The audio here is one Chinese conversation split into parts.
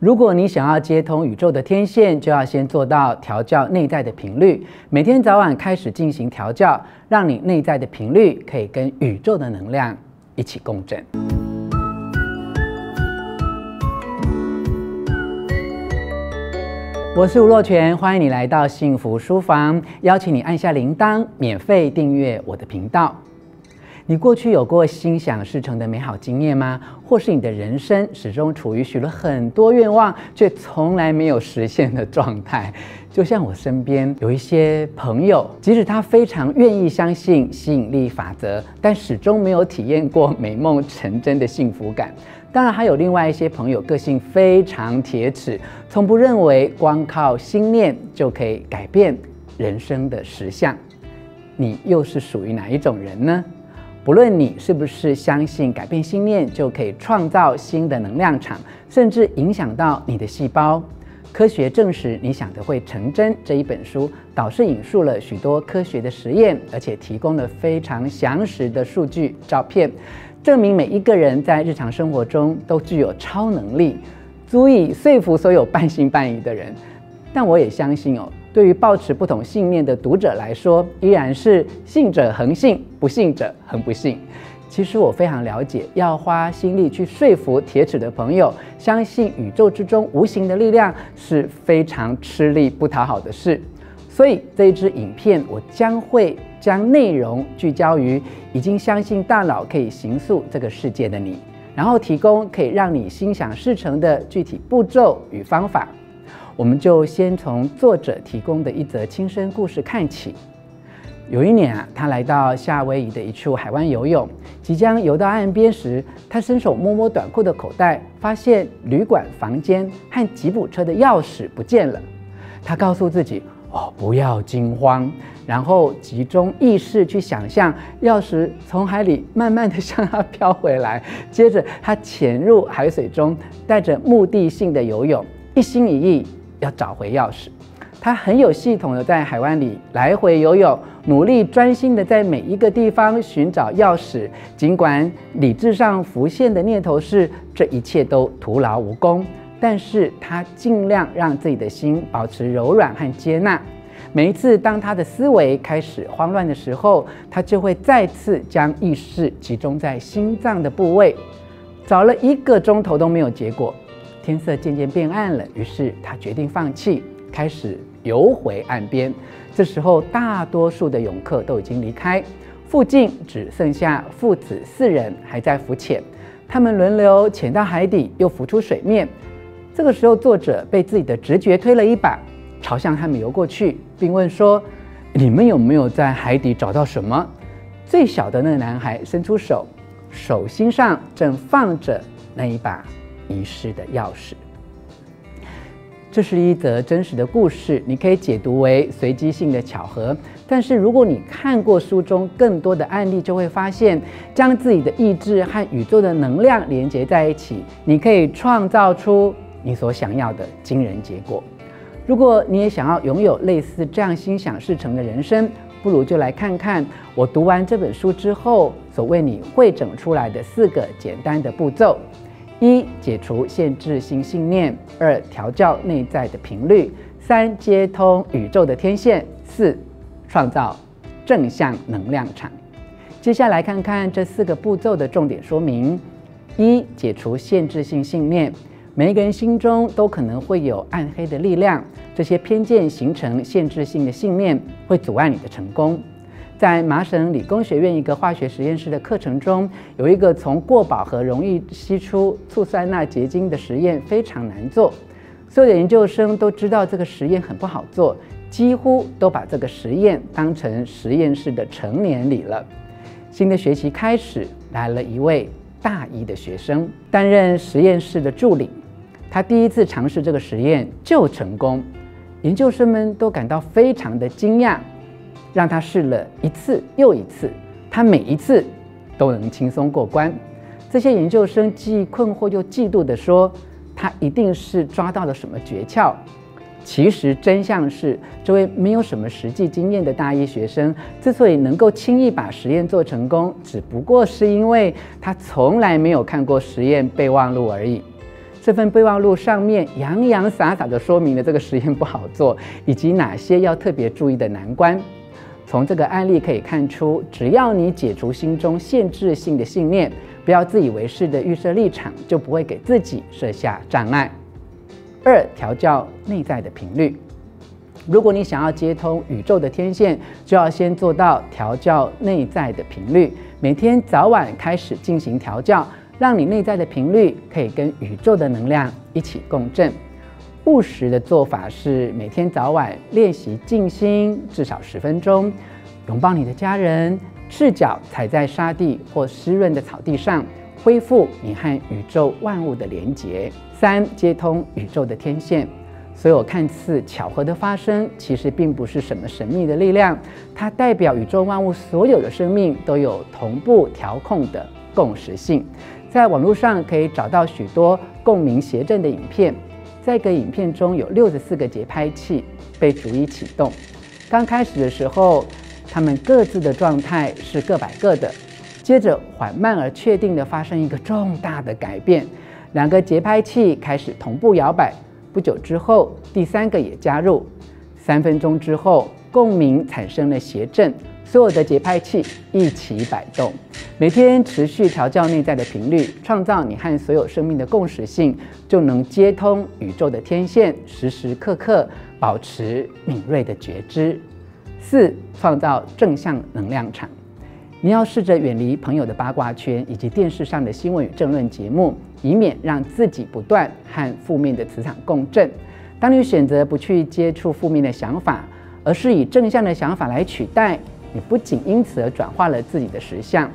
如果你想要接通宇宙的天线，就要先做到调教内在的频率，每天早晚开始进行调教，让你内在的频率可以跟宇宙的能量一起共振。我是吴若权，欢迎你来到幸福书房，邀请你按下铃铛，免费订阅我的频道。你过去有过心想事成的美好经验吗？或是你的人生始终处于许了很多愿望却从来没有实现的状态？就像我身边有一些朋友，即使他非常愿意相信吸引力法则，但始终没有体验过美梦成真的幸福感。当然，还有另外一些朋友，个性非常铁齿，从不认为光靠心念就可以改变人生的实相。你又是属于哪一种人呢？不论你是不是相信改变心念就可以创造新的能量场，甚至影响到你的细胞，科学证实你想的会成真。这一本书导师引述了许多科学的实验，而且提供了非常详实的数据、照片，证明每一个人在日常生活中都具有超能力，足以说服所有半信半疑的人。但我也相信哦。对于抱持不同信念的读者来说，依然是信者恒信，不信者恒不信。其实我非常了解，要花心力去说服铁齿的朋友，相信宇宙之中无形的力量是非常吃力不讨好的事。所以这一支影片，我将会将内容聚焦于已经相信大脑可以形塑这个世界的你，然后提供可以让你心想事成的具体步骤与方法。我们就先从作者提供的一则亲身故事看起。有一年啊，他来到夏威夷的一处海湾游泳，即将游到岸边时，他伸手摸摸短裤的口袋，发现旅馆房间和吉普车的钥匙不见了。他告诉自己：“哦，不要惊慌。”然后集中意识去想象钥匙从海里慢慢地向他飘回来。接着，他潜入海水中，带着目的性的游泳，一心一意。要找回钥匙，他很有系统的在海湾里来回游泳，努力专心的在每一个地方寻找钥匙。尽管理智上浮现的念头是这一切都徒劳无功，但是他尽量让自己的心保持柔软和接纳。每一次当他的思维开始慌乱的时候，他就会再次将意识集中在心脏的部位。找了一个钟头都没有结果。天色渐渐变暗了，于是他决定放弃，开始游回岸边。这时候，大多数的泳客都已经离开，附近只剩下父子四人还在浮潜。他们轮流潜到海底，又浮出水面。这个时候，作者被自己的直觉推了一把，朝向他们游过去，并问说：“你们有没有在海底找到什么？”最小的那个男孩伸出手，手心上正放着那一把。遗失的钥匙。这是一则真实的故事，你可以解读为随机性的巧合。但是如果你看过书中更多的案例，就会发现，将自己的意志和宇宙的能量连接在一起，你可以创造出你所想要的惊人结果。如果你也想要拥有类似这样心想事成的人生，不如就来看看我读完这本书之后所为你汇整出来的四个简单的步骤。一、解除限制性信念；二、调教内在的频率；三、接通宇宙的天线；四、创造正向能量场。接下来看看这四个步骤的重点说明：一、解除限制性信念。每一个人心中都可能会有暗黑的力量，这些偏见形成限制性的信念，会阻碍你的成功。在麻省理工学院一个化学实验室的课程中，有一个从过饱和容易析出醋酸钠结晶的实验非常难做。所有的研究生都知道这个实验很不好做，几乎都把这个实验当成实验室的成年礼了。新的学期开始，来了一位大一的学生担任实验室的助理。他第一次尝试这个实验就成功，研究生们都感到非常的惊讶。让他试了一次又一次，他每一次都能轻松过关。这些研究生既困惑又嫉妒地说：“他一定是抓到了什么诀窍。”其实真相是，这位没有什么实际经验的大一学生之所以能够轻易把实验做成功，只不过是因为他从来没有看过实验备忘录而已。这份备忘录上面洋洋洒洒地说明了这个实验不好做，以及哪些要特别注意的难关。从这个案例可以看出，只要你解除心中限制性的信念，不要自以为是的预设立场，就不会给自己设下障碍。二、调教内在的频率。如果你想要接通宇宙的天线，就要先做到调教内在的频率。每天早晚开始进行调教，让你内在的频率可以跟宇宙的能量一起共振。务实的做法是每天早晚练习静心，至少十分钟，拥抱你的家人，赤脚踩在沙地或湿润的草地上，恢复你和宇宙万物的连结。三、接通宇宙的天线。所有看似巧合的发生，其实并不是什么神秘的力量，它代表宇宙万物所有的生命都有同步调控的共识性。在网络上可以找到许多共鸣谐振的影片。在一个影片中有六十四个节拍器被逐一启动。刚开始的时候，它们各自的状态是各摆各的。接着缓慢而确定的发生一个重大的改变，两个节拍器开始同步摇摆。不久之后，第三个也加入。三分钟之后，共鸣产生了谐振。所有的节拍器一起摆动，每天持续调教内在的频率，创造你和所有生命的共识性，就能接通宇宙的天线，时时刻刻保持敏锐的觉知。四、创造正向能量场。你要试着远离朋友的八卦圈以及电视上的新闻与政论节目，以免让自己不断和负面的磁场共振。当你选择不去接触负面的想法，而是以正向的想法来取代。你不仅因此而转化了自己的实相，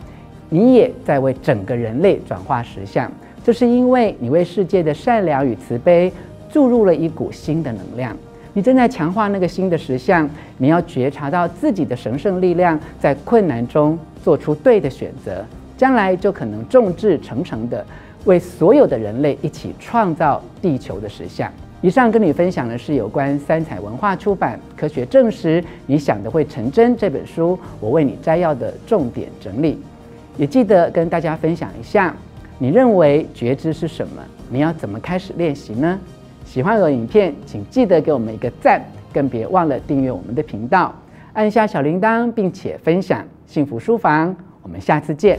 你也在为整个人类转化实相。这是因为你为世界的善良与慈悲注入了一股新的能量。你正在强化那个新的实相。你要觉察到自己的神圣力量，在困难中做出对的选择，将来就可能众志成城的为所有的人类一起创造地球的实相。以上跟你分享的是有关三彩文化出版《科学证实你想的会成真》这本书，我为你摘要的重点整理。也记得跟大家分享一下，你认为觉知是什么？你要怎么开始练习呢？喜欢我的影片，请记得给我们一个赞，更别忘了订阅我们的频道，按下小铃铛，并且分享幸福书房。我们下次见。